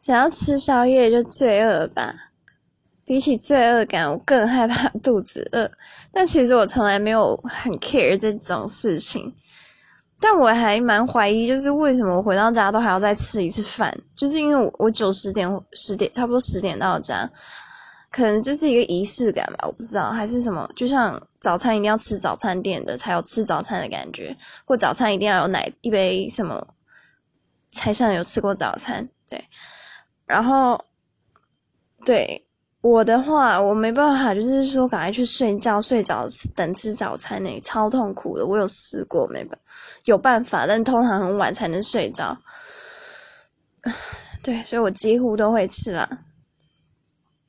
想要吃宵夜就罪恶吧。比起罪恶感，我更害怕肚子饿。但其实我从来没有很 care 这种事情。但我还蛮怀疑，就是为什么我回到家都还要再吃一次饭？就是因为我九十点十点差不多十点到家，可能就是一个仪式感吧，我不知道还是什么。就像早餐一定要吃早餐店的才有吃早餐的感觉，或早餐一定要有奶一杯什么，才像有吃过早餐。对，然后对。我的话，我没办法，就是说赶快去睡觉，睡着等吃早餐呢，超痛苦的。我有试过，没办有办法，但通常很晚才能睡着。对，所以我几乎都会吃啦。